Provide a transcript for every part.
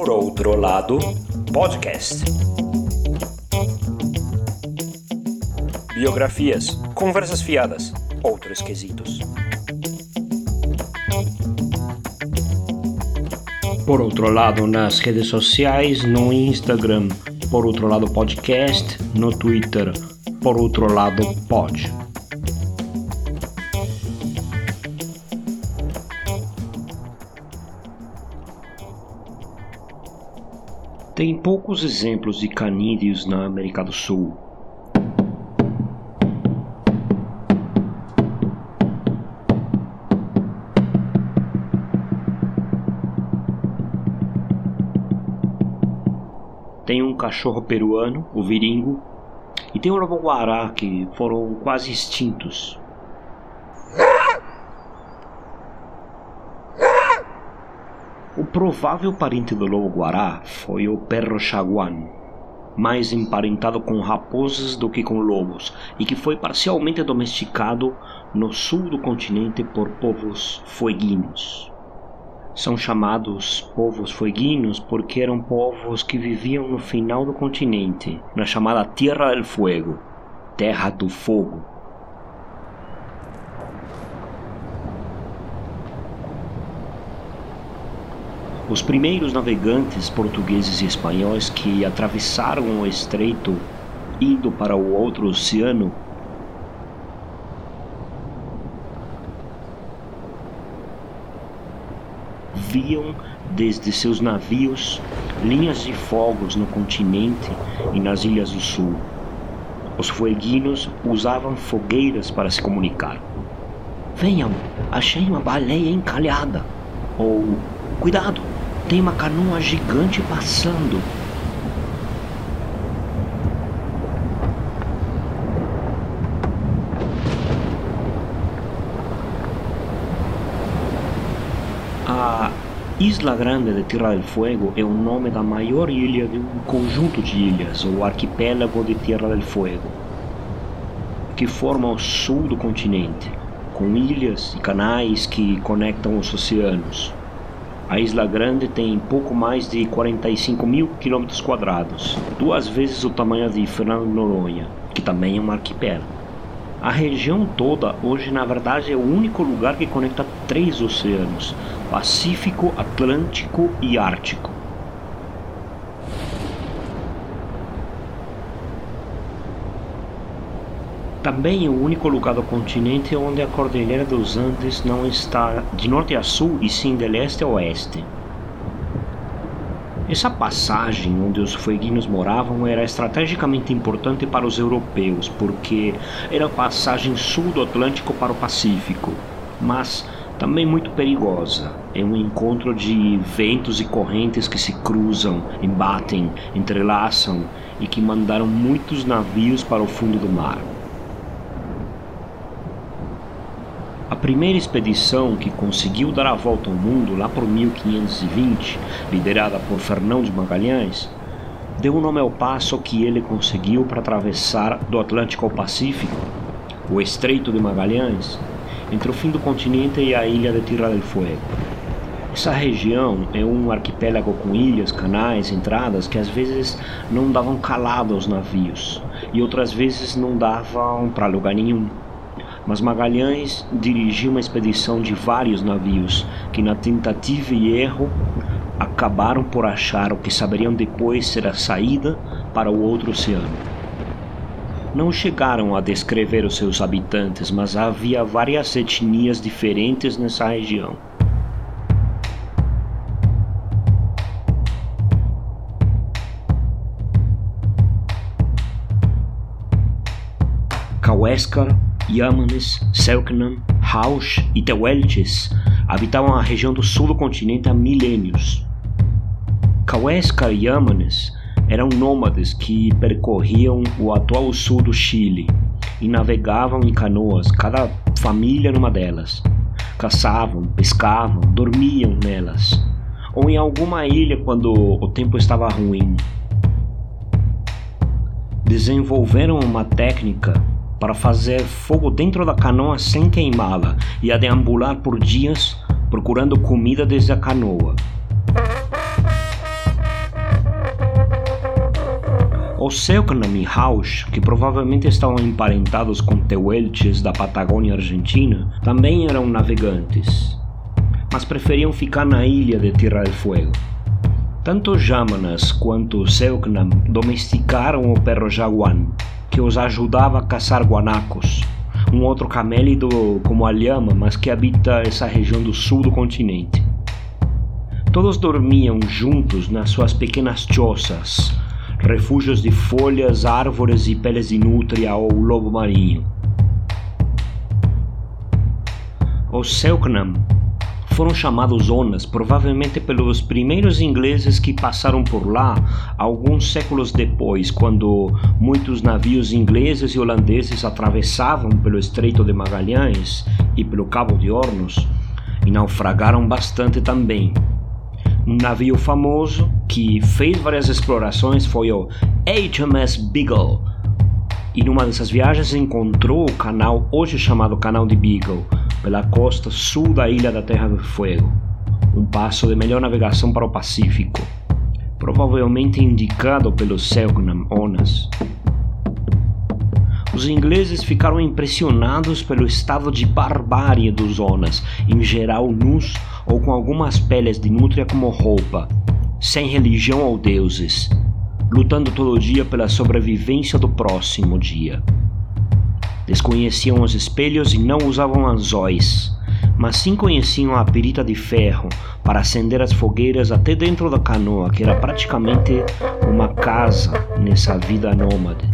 Por outro lado, podcast. Biografias, conversas fiadas, outros quesitos. Por outro lado, nas redes sociais, no Instagram, por outro lado podcast, no Twitter, por outro lado pod. Tem poucos exemplos de canídeos na América do Sul. Tem um cachorro peruano, o viringo, e tem um lobo-guará que foram quase extintos. O provável parente do lobo-guará foi o perro chaguán, mais emparentado com raposas do que com lobos, e que foi parcialmente domesticado no sul do continente por povos fueguinos. São chamados povos fueguinos porque eram povos que viviam no final do continente, na chamada Tierra del Fuego, Terra do Fogo. Os primeiros navegantes portugueses e espanhóis que atravessaram o estreito indo para o outro oceano viam desde seus navios linhas de fogos no continente e nas ilhas do sul. Os fueguinos usavam fogueiras para se comunicar. Venham, achei uma baleia encalhada. Ou, cuidado, tem uma canoa gigante passando. A Isla Grande de Tierra del Fuego é o nome da maior ilha de um conjunto de ilhas, o arquipélago de Tierra del Fuego, que forma o sul do continente, com ilhas e canais que conectam os oceanos. A Isla Grande tem pouco mais de 45 mil quilômetros quadrados, duas vezes o tamanho de Fernando Noronha, que também é um arquipélago. A região toda hoje, na verdade, é o único lugar que conecta três oceanos: Pacífico, Atlântico e Ártico. Também é o único lugar do continente onde a Cordilheira dos Andes não está de norte a sul e sim de leste a oeste. Essa passagem onde os fueguinos moravam era estrategicamente importante para os europeus, porque era a passagem sul do Atlântico para o Pacífico, mas também muito perigosa. É um encontro de ventos e correntes que se cruzam, embatem, entrelaçam e que mandaram muitos navios para o fundo do mar. A primeira expedição que conseguiu dar a volta ao mundo lá por 1520, liderada por Fernão de Magalhães, deu o nome ao passo que ele conseguiu para atravessar do Atlântico ao Pacífico, o Estreito de Magalhães, entre o fim do continente e a ilha de Tierra del Fuego. Essa região é um arquipélago com ilhas, canais, entradas que às vezes não davam calado aos navios e outras vezes não davam para lugar nenhum mas Magalhães dirigiu uma expedição de vários navios que, na tentativa e erro, acabaram por achar o que saberiam depois ser a saída para o outro oceano. Não chegaram a descrever os seus habitantes, mas havia várias etnias diferentes nessa região. Kaueskar Yamanes, Selknam, Rausch e Tehuelches habitavam a região do sul do continente há milênios. Kauesca e Yamanes eram nômades que percorriam o atual sul do Chile e navegavam em canoas, cada família numa delas. Caçavam, pescavam, dormiam nelas, ou em alguma ilha quando o tempo estava ruim. Desenvolveram uma técnica para fazer fogo dentro da canoa sem queimá-la e a deambular por dias procurando comida desde a canoa. Os Selknam e Rausch, que provavelmente estavam emparentados com Tehuelches da Patagônia Argentina, também eram navegantes, mas preferiam ficar na ilha de Tierra del Fuego. Tanto Jamanas quanto Selknam domesticaram o perro jaguan, que os ajudava a caçar guanacos, um outro camélido como a lhama, mas que habita essa região do sul do continente. Todos dormiam juntos nas suas pequenas choças, refúgios de folhas, árvores e peles de nutria ou lobo marinho. Os Selknam foram chamados Onas provavelmente pelos primeiros ingleses que passaram por lá alguns séculos depois, quando muitos navios ingleses e holandeses atravessavam pelo Estreito de Magalhães e pelo Cabo de Hornos e naufragaram bastante também. Um navio famoso que fez várias explorações foi o HMS Beagle. E numa dessas viagens encontrou o canal hoje chamado Canal de Beagle, pela costa sul da ilha da Terra do Fuego, um passo de melhor navegação para o Pacífico, provavelmente indicado pelos Selknam Onas. Os ingleses ficaram impressionados pelo estado de barbárie dos Onas, em geral nus ou com algumas peles de nutria como roupa, sem religião ou deuses, lutando todo dia pela sobrevivência do próximo dia. Desconheciam os espelhos e não usavam anzóis, mas sim conheciam a perita de ferro para acender as fogueiras até dentro da canoa, que era praticamente uma casa nessa vida nômade.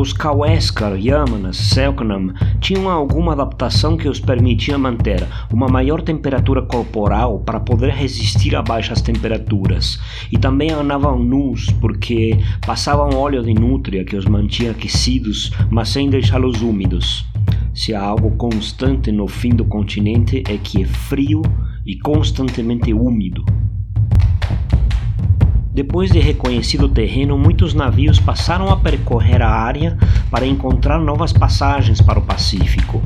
Os Kaueskar, Yamanas, Selknam tinham alguma adaptação que os permitia manter uma maior temperatura corporal para poder resistir a baixas temperaturas, e também andavam nus porque passavam óleo de nutria que os mantinha aquecidos, mas sem deixá-los úmidos. Se há algo constante no fim do continente é que é frio e constantemente úmido. Depois de reconhecido o terreno, muitos navios passaram a percorrer a área para encontrar novas passagens para o Pacífico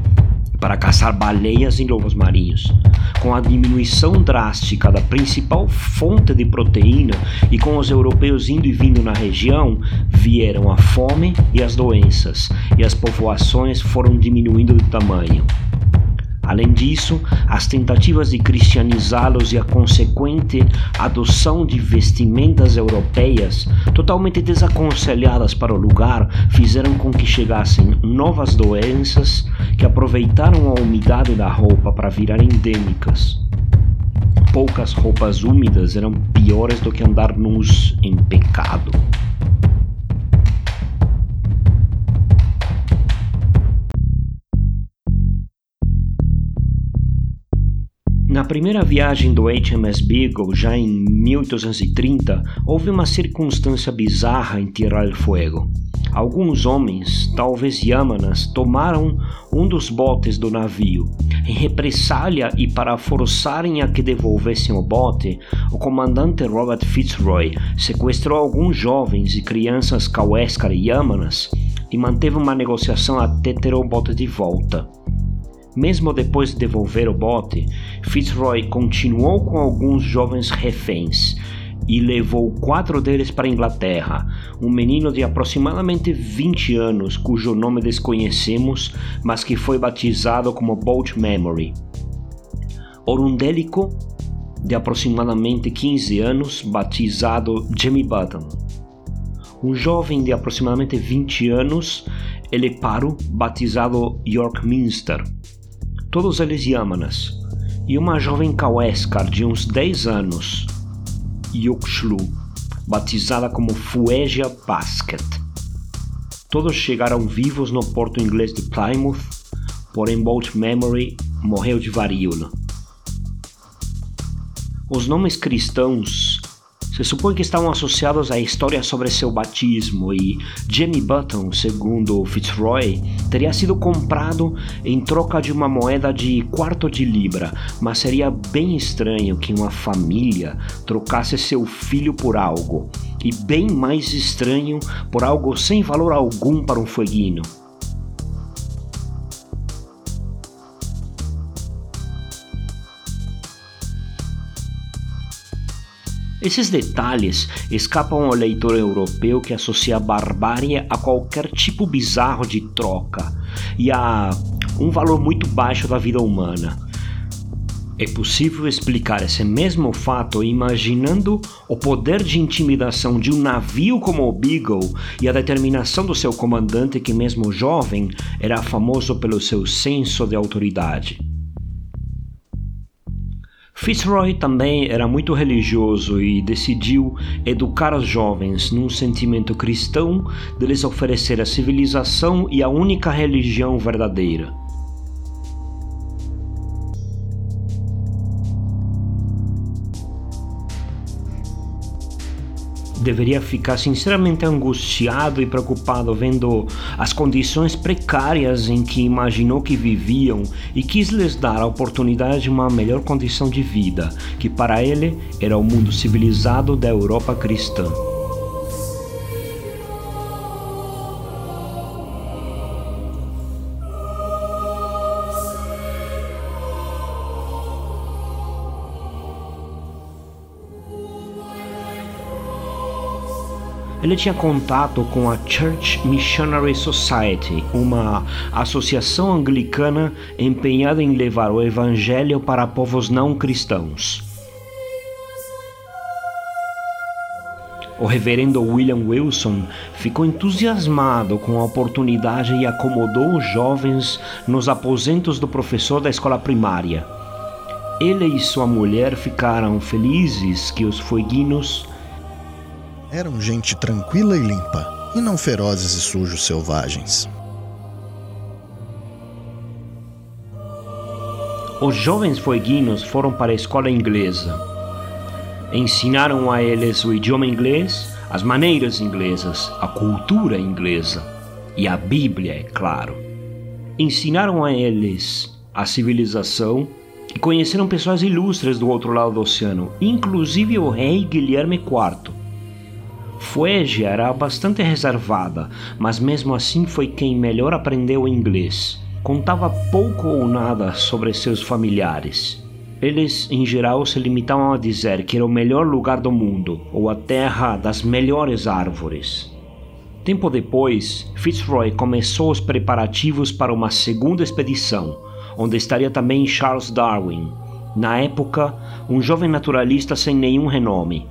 para caçar baleias e lobos marinhos. Com a diminuição drástica da principal fonte de proteína e com os europeus indo e vindo na região, vieram a fome e as doenças, e as povoações foram diminuindo de tamanho. Além disso, as tentativas de cristianizá-los e a consequente adoção de vestimentas europeias totalmente desaconselhadas para o lugar fizeram com que chegassem novas doenças que aproveitaram a umidade da roupa para virar endêmicas. Poucas roupas úmidas eram piores do que andar nus em pecado. Na primeira viagem do HMS Beagle, já em 1830, houve uma circunstância bizarra em Tierra del Fuego. Alguns homens, talvez Yamanas, tomaram um dos botes do navio. Em represália e para forçarem a que devolvessem o bote, o comandante Robert Fitzroy sequestrou alguns jovens e crianças Kaueskar e Yamanas e manteve uma negociação até ter o bote de volta. Mesmo depois de devolver o bote, Fitzroy continuou com alguns jovens reféns e levou quatro deles para a Inglaterra. Um menino de aproximadamente 20 anos, cujo nome desconhecemos, mas que foi batizado como Boat Memory. Orundélico, de aproximadamente 15 anos, batizado Jimmy Button. Um jovem de aproximadamente 20 anos, Eleparo, batizado York Minster todos eles Yamanas, e uma jovem Kaueskar de uns 10 anos, Yuxlu, batizada como Fuegia Basket. Todos chegaram vivos no porto inglês de Plymouth, porém Bolt Memory morreu de varíola. Os nomes cristãos se supõe que estavam associados à história sobre seu batismo e Jimmy Button, segundo Fitzroy, teria sido comprado em troca de uma moeda de quarto de libra, mas seria bem estranho que uma família trocasse seu filho por algo, e bem mais estranho por algo sem valor algum para um fueguino. Esses detalhes escapam ao leitor europeu que associa a barbárie a qualquer tipo bizarro de troca e a um valor muito baixo da vida humana. É possível explicar esse mesmo fato imaginando o poder de intimidação de um navio como o Beagle e a determinação do seu comandante, que, mesmo jovem, era famoso pelo seu senso de autoridade. Fitzroy também era muito religioso e decidiu educar os jovens num sentimento cristão de lhes oferecer a civilização e a única religião verdadeira. Deveria ficar sinceramente angustiado e preocupado vendo as condições precárias em que imaginou que viviam e quis lhes dar a oportunidade de uma melhor condição de vida, que para ele era o mundo civilizado da Europa cristã. Ele tinha contato com a Church Missionary Society, uma associação anglicana empenhada em levar o evangelho para povos não cristãos. O reverendo William Wilson ficou entusiasmado com a oportunidade e acomodou os jovens nos aposentos do professor da escola primária. Ele e sua mulher ficaram felizes que os fueguinos eram gente tranquila e limpa, e não ferozes e sujos selvagens. Os jovens fueguinos foram para a escola inglesa. Ensinaram a eles o idioma inglês, as maneiras inglesas, a cultura inglesa e a Bíblia, é claro. Ensinaram a eles a civilização e conheceram pessoas ilustres do outro lado do oceano, inclusive o rei Guilherme IV Fuege era bastante reservada, mas mesmo assim foi quem melhor aprendeu inglês. Contava pouco ou nada sobre seus familiares. Eles, em geral, se limitavam a dizer que era o melhor lugar do mundo ou a terra das melhores árvores. Tempo depois, Fitzroy começou os preparativos para uma segunda expedição, onde estaria também Charles Darwin, na época um jovem naturalista sem nenhum renome,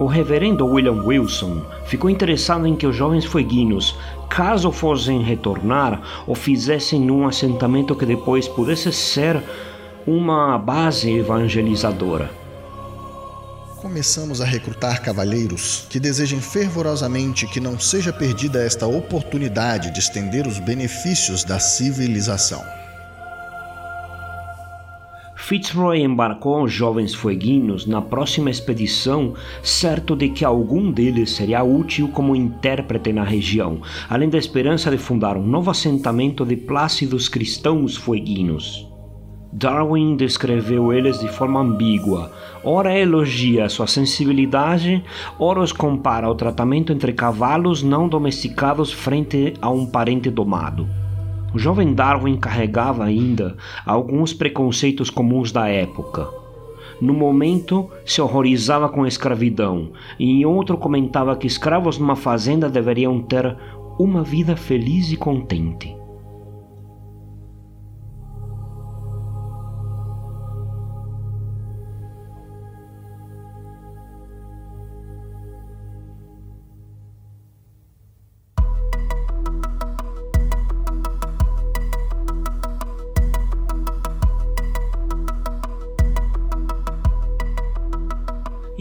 o reverendo William Wilson ficou interessado em que os jovens fueguinos, caso fossem retornar, o fizessem num assentamento que depois pudesse ser uma base evangelizadora. Começamos a recrutar cavalheiros que desejem fervorosamente que não seja perdida esta oportunidade de estender os benefícios da civilização. Fitzroy embarcou os jovens fueguinos na próxima expedição, certo de que algum deles seria útil como intérprete na região, além da esperança de fundar um novo assentamento de plácidos cristãos fueguinos. Darwin descreveu eles de forma ambígua. Ora elogia sua sensibilidade, ora os compara ao tratamento entre cavalos não domesticados frente a um parente domado. O jovem Darwin carregava ainda alguns preconceitos comuns da época. No momento, se horrorizava com a escravidão, e em outro comentava que escravos numa fazenda deveriam ter uma vida feliz e contente.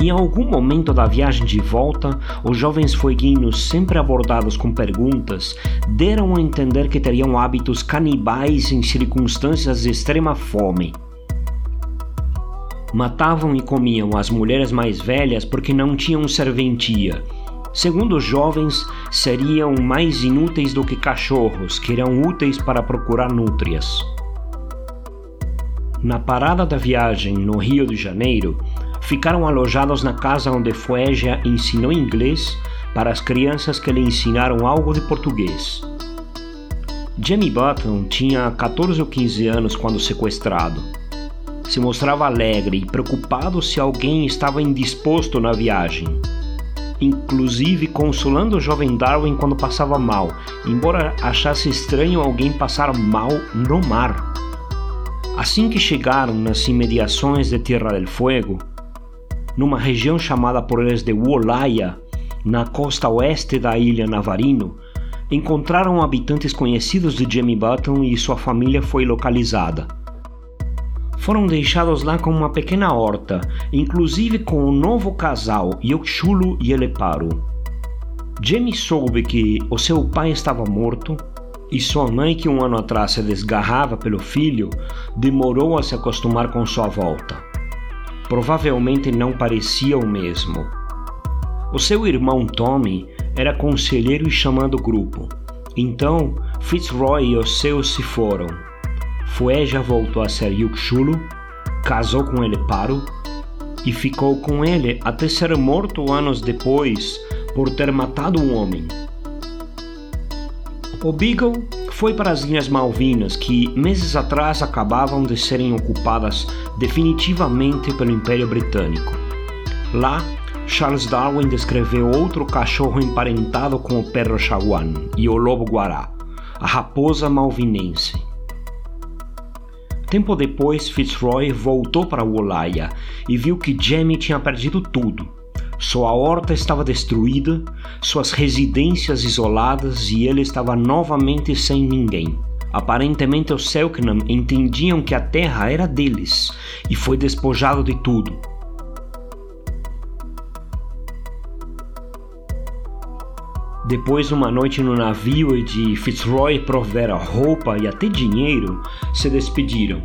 Em algum momento da viagem de volta, os jovens fueguinos, sempre abordados com perguntas, deram a entender que teriam hábitos canibais em circunstâncias de extrema fome. Matavam e comiam as mulheres mais velhas porque não tinham serventia. Segundo os jovens, seriam mais inúteis do que cachorros, que eram úteis para procurar nútrias. Na parada da viagem no Rio de Janeiro, ficaram alojados na casa onde Fuegia ensinou inglês para as crianças que lhe ensinaram algo de português. Jamie Button tinha 14 ou 15 anos quando sequestrado. Se mostrava alegre e preocupado se alguém estava indisposto na viagem. Inclusive consolando o jovem Darwin quando passava mal, embora achasse estranho alguém passar mal no mar. Assim que chegaram nas imediações de Tierra del Fuego, numa região chamada por eles de Wolaya, na costa oeste da ilha Navarino, encontraram habitantes conhecidos de Jamie Button e sua família foi localizada. Foram deixados lá com uma pequena horta, inclusive com o novo casal, Yokshulu e Eleparu. Jamie soube que o seu pai estava morto e sua mãe, que um ano atrás se desgarrava pelo filho, demorou a se acostumar com sua volta. Provavelmente não parecia o mesmo. O seu irmão Tommy era conselheiro e chamando o grupo. Então, Fitzroy e os seus se foram. Fueja voltou a ser Yukshulo, casou com ele Paro e ficou com ele até ser morto anos depois por ter matado um homem. O Beagle foi para as Ilhas Malvinas, que meses atrás acabavam de serem ocupadas definitivamente pelo Império Britânico. Lá, Charles Darwin descreveu outro cachorro emparentado com o perro chaguan e o lobo guará, a raposa malvinense. Tempo depois, Fitzroy voltou para Wolaya e viu que Jamie tinha perdido tudo. Sua horta estava destruída, suas residências isoladas e ele estava novamente sem ninguém. Aparentemente, os Selknam entendiam que a terra era deles e foi despojado de tudo. Depois de uma noite no navio e de Fitzroy prover roupa e até dinheiro, se despediram.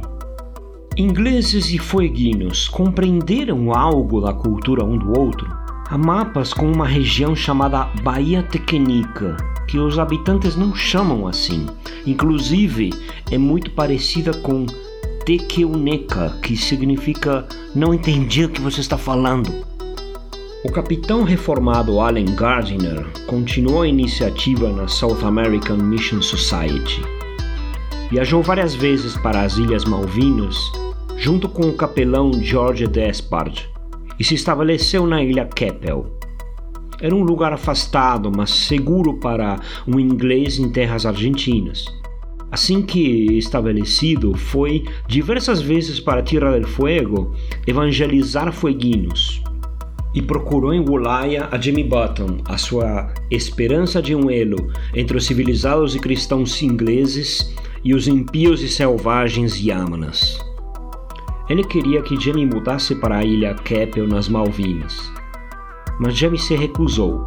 Ingleses e fueguinos compreenderam algo da cultura um do outro. Há mapas com uma região chamada Baía Tequenica, que os habitantes não chamam assim. Inclusive, é muito parecida com Tequeuneca, que significa não entendi o que você está falando. O capitão reformado Allen Gardiner continuou a iniciativa na South American Mission Society. Viajou várias vezes para as Ilhas Malvinas junto com o capelão George Despard e se estabeleceu na ilha Keppel. Era um lugar afastado, mas seguro para um inglês em terras argentinas. Assim que estabelecido, foi diversas vezes para Tierra del Fuego evangelizar fueguinos e procurou em Wulaya a Jimmy Button, a sua esperança de um elo entre os civilizados e cristãos ingleses e os impios e selvagens Yamanas. Ele queria que Jamie mudasse para a ilha Keppel nas Malvinas, mas Jamie se recusou.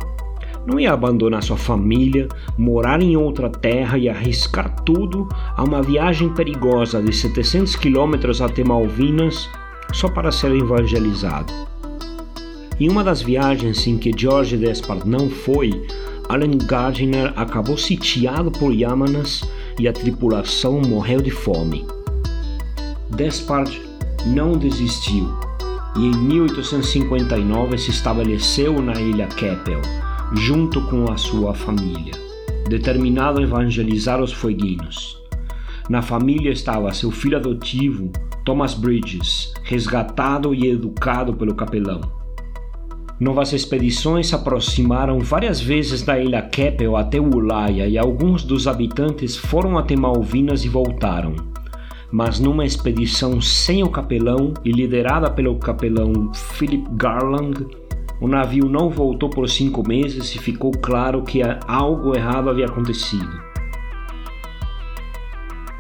Não ia abandonar sua família, morar em outra terra e arriscar tudo a uma viagem perigosa de 700 quilômetros até Malvinas só para ser evangelizado. Em uma das viagens em que George Despard não foi, Allen Gardiner acabou sitiado por Yamanas e a tripulação morreu de fome. Despard não desistiu e em 1859 se estabeleceu na ilha Keppel, junto com a sua família, determinado a evangelizar os fueguinos. Na família estava seu filho adotivo, Thomas Bridges, resgatado e educado pelo capelão. Novas expedições se aproximaram várias vezes da ilha Keppel até Ulaya e alguns dos habitantes foram até Malvinas e voltaram. Mas numa expedição sem o capelão e liderada pelo capelão Philip Garland, o navio não voltou por cinco meses e ficou claro que algo errado havia acontecido.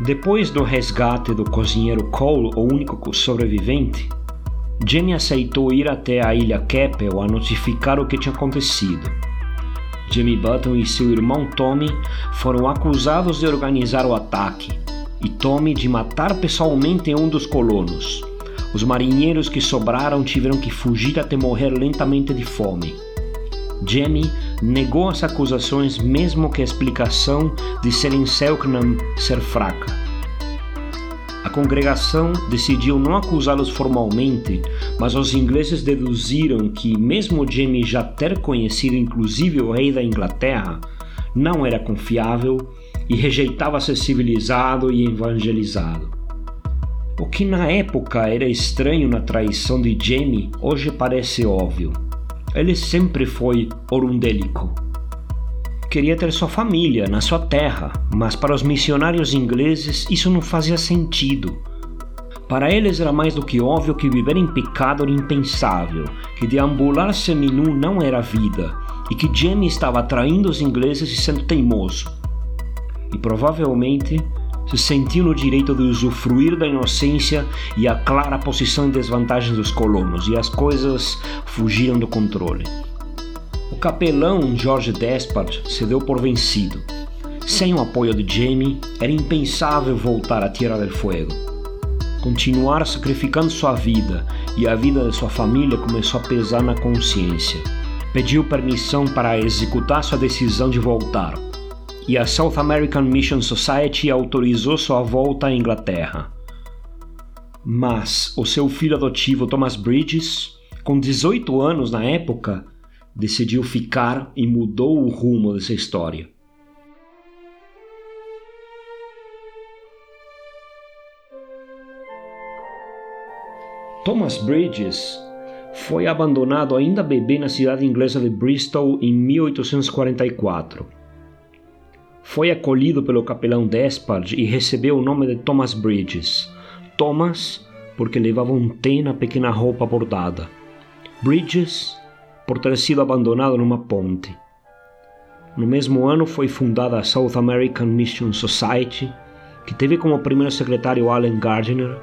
Depois do resgate do cozinheiro Cole, o único sobrevivente, Jenny aceitou ir até a ilha Keppel a notificar o que tinha acontecido. Jimmy Button e seu irmão Tommy foram acusados de organizar o ataque e Tommy de matar pessoalmente um dos colonos. Os marinheiros que sobraram tiveram que fugir até morrer lentamente de fome. Jamie negou as acusações, mesmo que a explicação de serem Selknam ser fraca. A congregação decidiu não acusá-los formalmente, mas os ingleses deduziram que, mesmo Jamie já ter conhecido inclusive o rei da Inglaterra, não era confiável e rejeitava ser civilizado e evangelizado. O que na época era estranho na traição de Jamie, hoje parece óbvio. Ele sempre foi orundélico. Queria ter sua família na sua terra, mas para os missionários ingleses isso não fazia sentido. Para eles era mais do que óbvio que viver em pecado era impensável, que deambular seminu não era vida, e que Jamie estava traindo os ingleses e sendo teimoso. E provavelmente se sentiu no direito de usufruir da inocência e a clara posição em desvantagem dos colonos, e as coisas fugiram do controle. O capelão George Despard se deu por vencido. Sem o apoio de Jamie, era impensável voltar à Tierra del Fuego. Continuar sacrificando sua vida e a vida de sua família começou a pesar na consciência. Pediu permissão para executar sua decisão de voltar e a South American Mission Society autorizou sua volta à Inglaterra. Mas o seu filho adotivo Thomas Bridges, com 18 anos na época, decidiu ficar e mudou o rumo dessa história. Thomas Bridges foi abandonado ainda bebê na cidade inglesa de Bristol em 1844 foi acolhido pelo capelão Despard e recebeu o nome de Thomas Bridges. Thomas, porque levava um T na pequena roupa bordada. Bridges, por ter sido abandonado numa ponte. No mesmo ano foi fundada a South American Mission Society, que teve como primeiro secretário Allen Gardiner,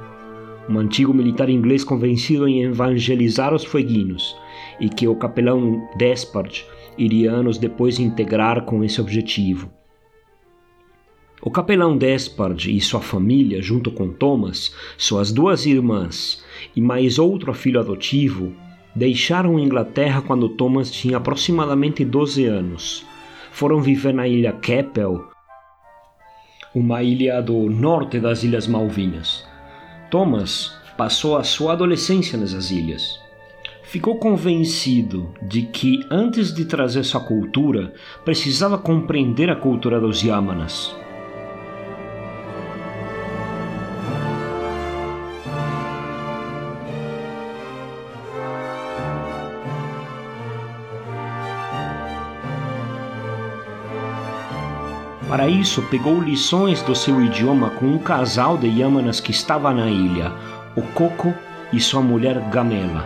um antigo militar inglês convencido em evangelizar os fueguinos, e que o capelão Despard iria anos depois integrar com esse objetivo. O capelão Despard e sua família, junto com Thomas, suas duas irmãs e mais outro filho adotivo, deixaram a Inglaterra quando Thomas tinha aproximadamente 12 anos. Foram viver na ilha Keppel, uma ilha do norte das Ilhas Malvinas. Thomas passou a sua adolescência nessas ilhas. Ficou convencido de que, antes de trazer sua cultura, precisava compreender a cultura dos Yamanas. Para isso, pegou lições do seu idioma com um casal de Yamanas que estava na ilha, o Coco e sua mulher Gamela.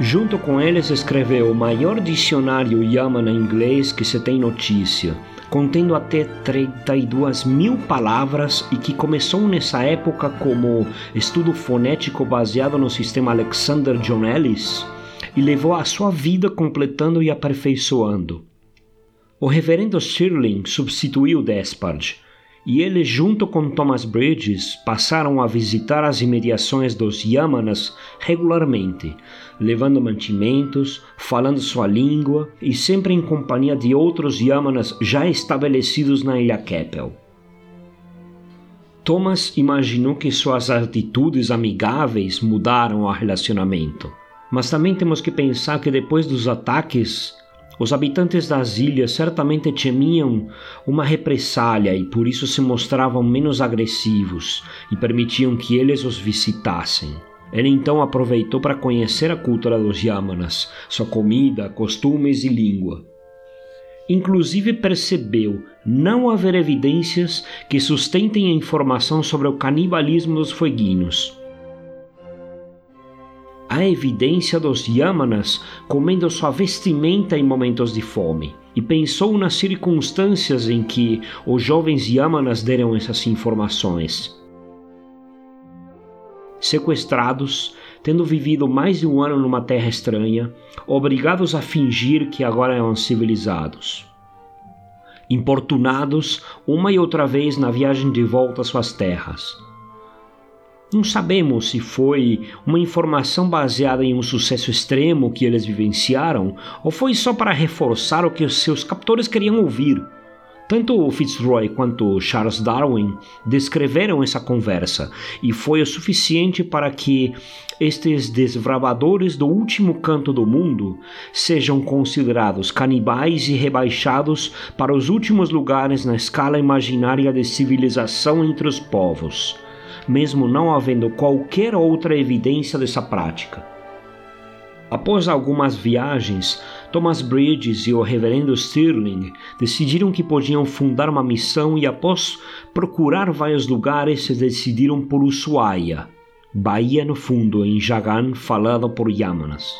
Junto com eles, escreveu o maior dicionário Yamana inglês que se tem notícia, contendo até 32 mil palavras e que começou nessa época como estudo fonético baseado no sistema Alexander John Ellis e levou a sua vida completando e aperfeiçoando. O reverendo Stirling substituiu Despard, e ele, junto com Thomas Bridges, passaram a visitar as imediações dos Yamanas regularmente, levando mantimentos, falando sua língua e sempre em companhia de outros Yamanas já estabelecidos na ilha Keppel. Thomas imaginou que suas atitudes amigáveis mudaram o relacionamento. Mas também temos que pensar que depois dos ataques, os habitantes das ilhas certamente temiam uma represália e por isso se mostravam menos agressivos e permitiam que eles os visitassem. Ele então aproveitou para conhecer a cultura dos Yamanas, sua comida, costumes e língua. Inclusive percebeu não haver evidências que sustentem a informação sobre o canibalismo dos fueguinos há evidência dos Yamanas comendo sua vestimenta em momentos de fome, e pensou nas circunstâncias em que os jovens Yamanas deram essas informações. Sequestrados, tendo vivido mais de um ano numa terra estranha, obrigados a fingir que agora eram civilizados. Importunados uma e outra vez na viagem de volta às suas terras não sabemos se foi uma informação baseada em um sucesso extremo que eles vivenciaram ou foi só para reforçar o que os seus captores queriam ouvir. Tanto Fitzroy quanto Charles Darwin descreveram essa conversa e foi o suficiente para que estes desbravadores do último canto do mundo sejam considerados canibais e rebaixados para os últimos lugares na escala imaginária de civilização entre os povos, mesmo não havendo qualquer outra evidência dessa prática. Após algumas viagens, Thomas Bridges e o reverendo Stirling decidiram que podiam fundar uma missão e após procurar vários lugares se decidiram por Ushuaia, Bahia no fundo em Jagan falada por Yamanas.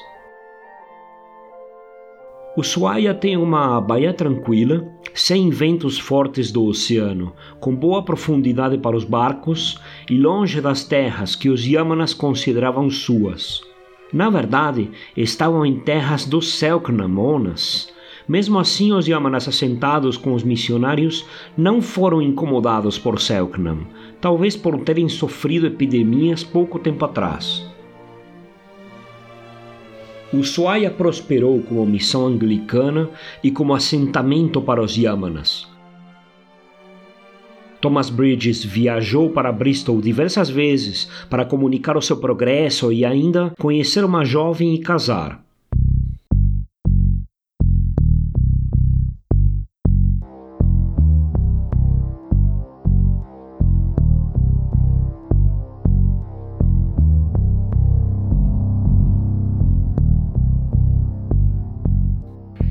Ushuaia tem uma baía tranquila, sem ventos fortes do oceano, com boa profundidade para os barcos e longe das terras que os Yamanas consideravam suas. Na verdade, estavam em terras dos Selknamonas. Mesmo assim, os Yamanas assentados com os missionários não foram incomodados por Selknam, talvez por terem sofrido epidemias pouco tempo atrás. Ushuaia prosperou como missão anglicana e como assentamento para os Yamanas. Thomas Bridges viajou para Bristol diversas vezes para comunicar o seu progresso e ainda conhecer uma jovem e casar.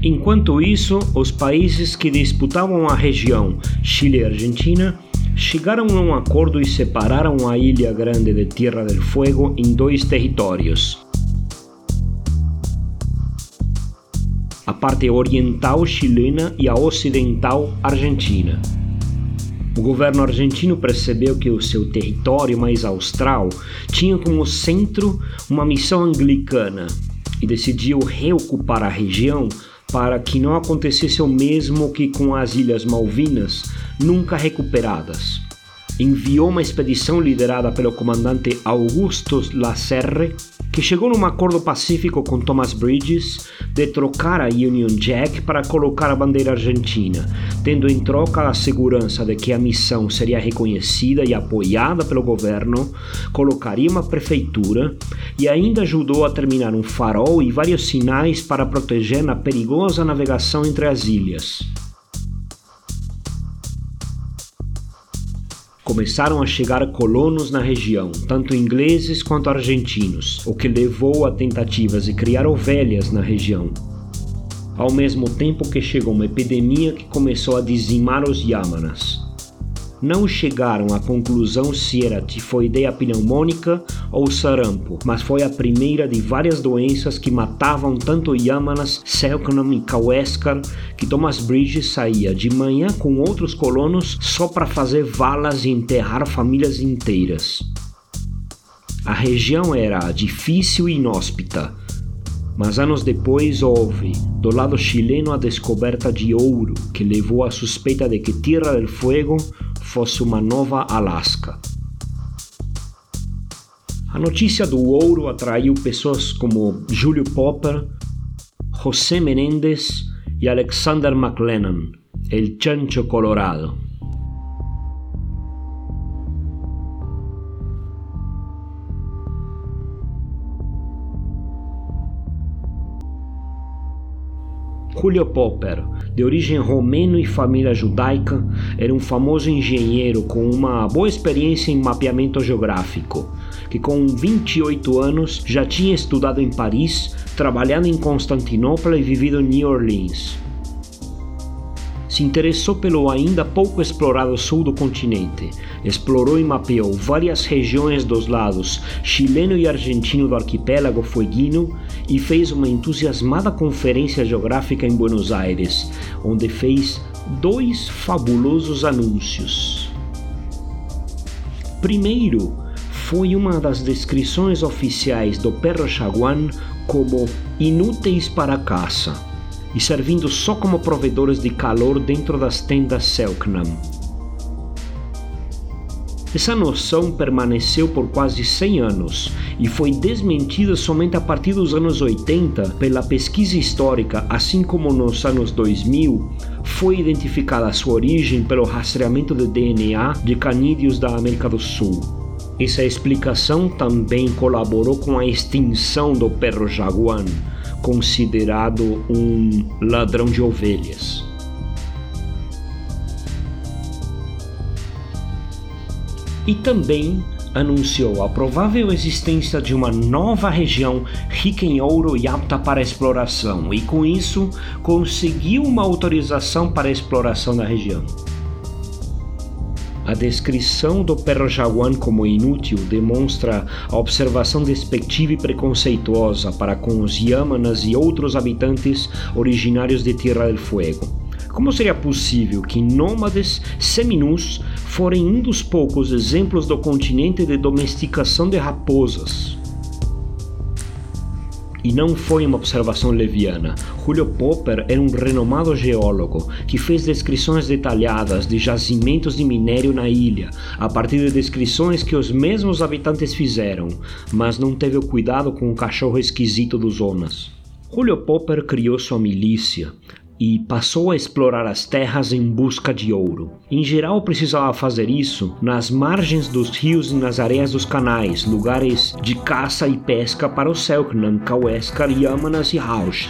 Enquanto isso, os países que disputavam a região, Chile e Argentina, chegaram a um acordo e separaram a Ilha Grande de Tierra del Fuego em dois territórios. A parte oriental chilena e a ocidental argentina. O governo argentino percebeu que o seu território mais austral tinha como centro uma missão anglicana e decidiu reocupar a região para que não acontecesse o mesmo que com as Ilhas Malvinas, nunca recuperadas. Enviou uma expedição liderada pelo comandante Augusto Lacerre que chegou num acordo pacífico com Thomas Bridges de trocar a Union Jack para colocar a bandeira argentina, tendo em troca a segurança de que a missão seria reconhecida e apoiada pelo governo, colocaria uma prefeitura e ainda ajudou a terminar um farol e vários sinais para proteger na perigosa navegação entre as ilhas. Começaram a chegar colonos na região, tanto ingleses quanto argentinos, o que levou a tentativas de criar ovelhas na região. Ao mesmo tempo que chegou uma epidemia que começou a dizimar os Yamanas não chegaram à conclusão se era tifoideia pneumônica ou sarampo, mas foi a primeira de várias doenças que matavam tanto Yamanas, Selknam e Kaweskar que Thomas Bridges saía de manhã com outros colonos só para fazer valas e enterrar famílias inteiras. A região era difícil e inóspita, mas anos depois houve, do lado chileno, a descoberta de ouro que levou à suspeita de que Tierra del Fuego fosse uma nova Alaska. A notícia do ouro atraiu pessoas como Júlio Popper, José Menendez e Alexander McLennan, el chancho colorado. Julio Popper, de origem romeno e família judaica, era um famoso engenheiro com uma boa experiência em mapeamento geográfico, que com 28 anos já tinha estudado em Paris, trabalhado em Constantinopla e vivido em New Orleans se interessou pelo ainda pouco explorado sul do continente. Explorou e mapeou várias regiões dos lados chileno e argentino do arquipélago fueguino e fez uma entusiasmada conferência geográfica em Buenos Aires, onde fez dois fabulosos anúncios. Primeiro, foi uma das descrições oficiais do perro chaguán como inúteis para a caça e servindo só como provedores de calor dentro das tendas Selknam. Essa noção permaneceu por quase 100 anos e foi desmentida somente a partir dos anos 80 pela pesquisa histórica, assim como nos anos 2000 foi identificada sua origem pelo rastreamento de DNA de canídeos da América do Sul. Essa explicação também colaborou com a extinção do perro jaguar, considerado um ladrão de ovelhas. e também anunciou a provável existência de uma nova região rica em ouro e apta para exploração, e com isso conseguiu uma autorização para a exploração da região. A descrição do perro jaguan como inútil demonstra a observação despectiva e preconceituosa para com os Yamanas e outros habitantes originários de Tierra del Fuego. Como seria possível que nômades seminus forem um dos poucos exemplos do continente de domesticação de raposas? E não foi uma observação leviana. Julio Popper era um renomado geólogo que fez descrições detalhadas de jazimentos de minério na ilha, a partir de descrições que os mesmos habitantes fizeram, mas não teve o cuidado com o cachorro esquisito dos Zonas. Julio Popper criou sua milícia, e passou a explorar as terras em busca de ouro. Em geral, precisava fazer isso nas margens dos rios e nas areias dos canais, lugares de caça e pesca para os Selknam, Kaueskar, Yamanas e Rausch.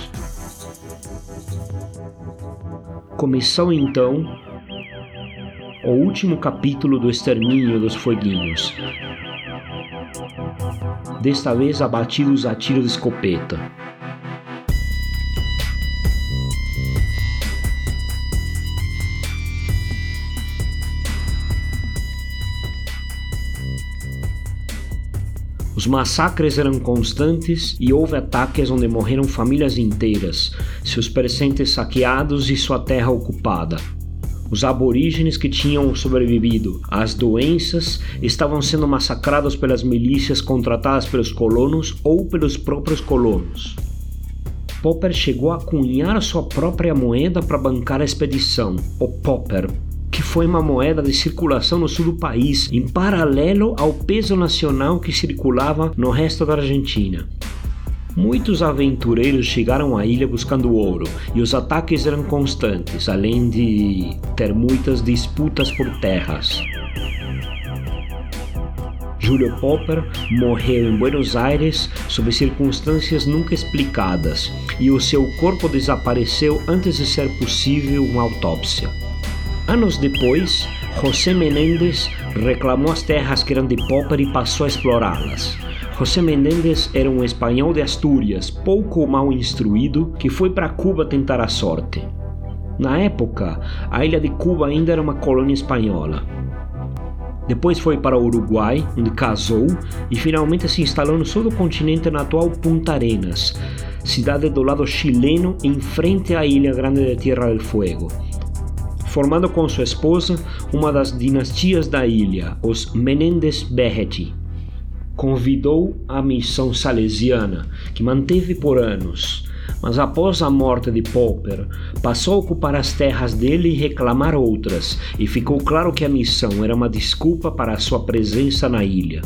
Começou então o último capítulo do extermínio dos foguinhos. Desta vez abatidos a tiro de escopeta. Massacres eram constantes e houve ataques onde morreram famílias inteiras, seus presentes saqueados e sua terra ocupada. Os aborígenes que tinham sobrevivido às doenças estavam sendo massacrados pelas milícias contratadas pelos colonos ou pelos próprios colonos. Popper chegou a cunhar sua própria moeda para bancar a expedição, o Popper, que foi uma moeda de circulação no sul do país, em paralelo ao peso nacional que circulava no resto da Argentina. Muitos aventureiros chegaram à ilha buscando ouro e os ataques eram constantes, além de ter muitas disputas por terras. Júlio Popper morreu em Buenos Aires sob circunstâncias nunca explicadas e o seu corpo desapareceu antes de ser possível uma autópsia. Anos depois, José Menéndez reclamou as terras que eram de Popper e passou a explorá-las. José Menéndez era um espanhol de Astúrias, pouco ou mal instruído, que foi para Cuba tentar a sorte. Na época, a ilha de Cuba ainda era uma colônia espanhola. Depois foi para o Uruguai, onde casou e finalmente se instalou no sul do continente na atual Punta Arenas, cidade do lado chileno em frente à ilha grande de Tierra del Fuego formando com sua esposa uma das dinastias da ilha, os Menendez Berreti. Convidou a missão salesiana, que manteve por anos, mas após a morte de Popper, passou a ocupar as terras dele e reclamar outras, e ficou claro que a missão era uma desculpa para a sua presença na ilha.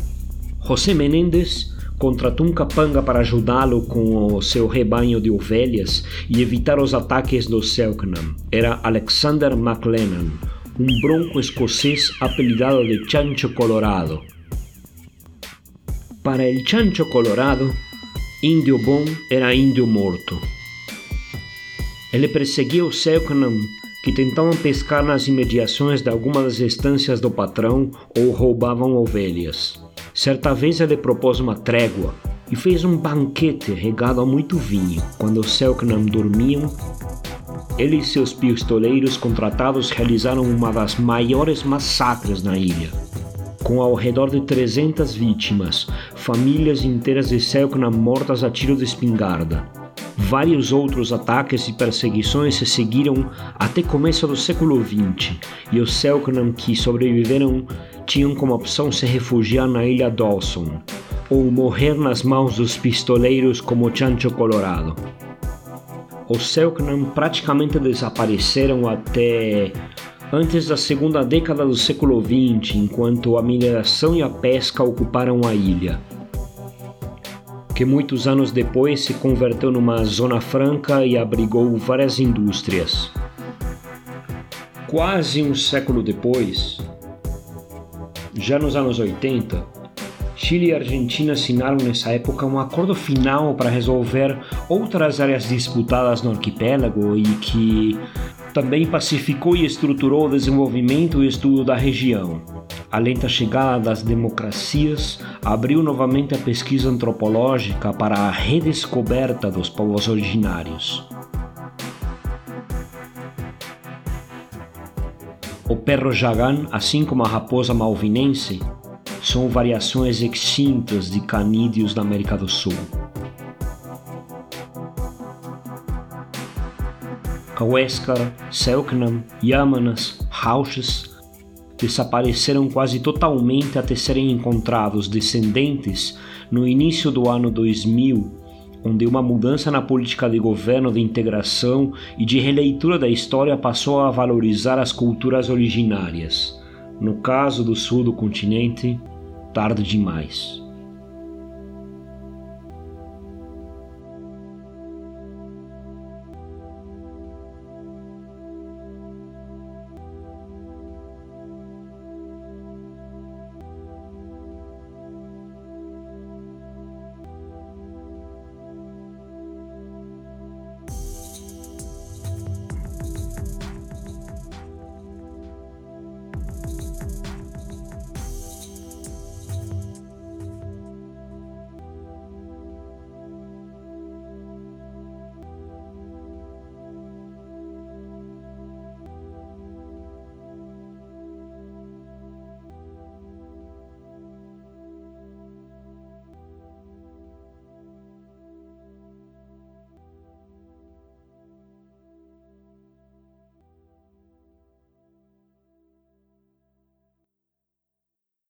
José Menendez contratou um capanga para ajudá-lo com o seu rebanho de ovelhas e evitar os ataques dos Selknam. Era Alexander MacLennan, um bronco escocês apelidado de Chancho Colorado. Para el Chancho Colorado, índio bom era índio morto. Ele perseguia os Selknam que tentavam pescar nas imediações de algumas das estâncias do patrão ou roubavam ovelhas. Certa vez ele propôs uma trégua e fez um banquete regado a muito vinho. Quando os Selknam dormiam, ele e seus pistoleiros contratados realizaram uma das maiores massacres na ilha. Com ao redor de 300 vítimas, famílias inteiras de Selknam mortas a tiro de espingarda. Vários outros ataques e perseguições se seguiram até começo do século XX, e os Selknam que sobreviveram tinham como opção se refugiar na ilha Dawson ou morrer nas mãos dos pistoleiros como Chancho Colorado. Os Selknam praticamente desapareceram até antes da segunda década do século XX, enquanto a mineração e a pesca ocuparam a ilha, que muitos anos depois se converteu numa zona franca e abrigou várias indústrias. Quase um século depois, já nos anos 80, Chile e Argentina assinaram nessa época um acordo final para resolver outras áreas disputadas no arquipélago e que também pacificou e estruturou o desenvolvimento e estudo da região. A lenta chegada das democracias abriu novamente a pesquisa antropológica para a redescoberta dos povos originários. O perro jagan, assim como a raposa malvinense, são variações extintas de canídeos da América do Sul. Kaweskar, Selknam, Yamanas, Rauches desapareceram quase totalmente até serem encontrados descendentes no início do ano 2000, onde uma mudança na política de governo de integração e de releitura da história passou a valorizar as culturas originárias. No caso do sul do continente, tarde demais.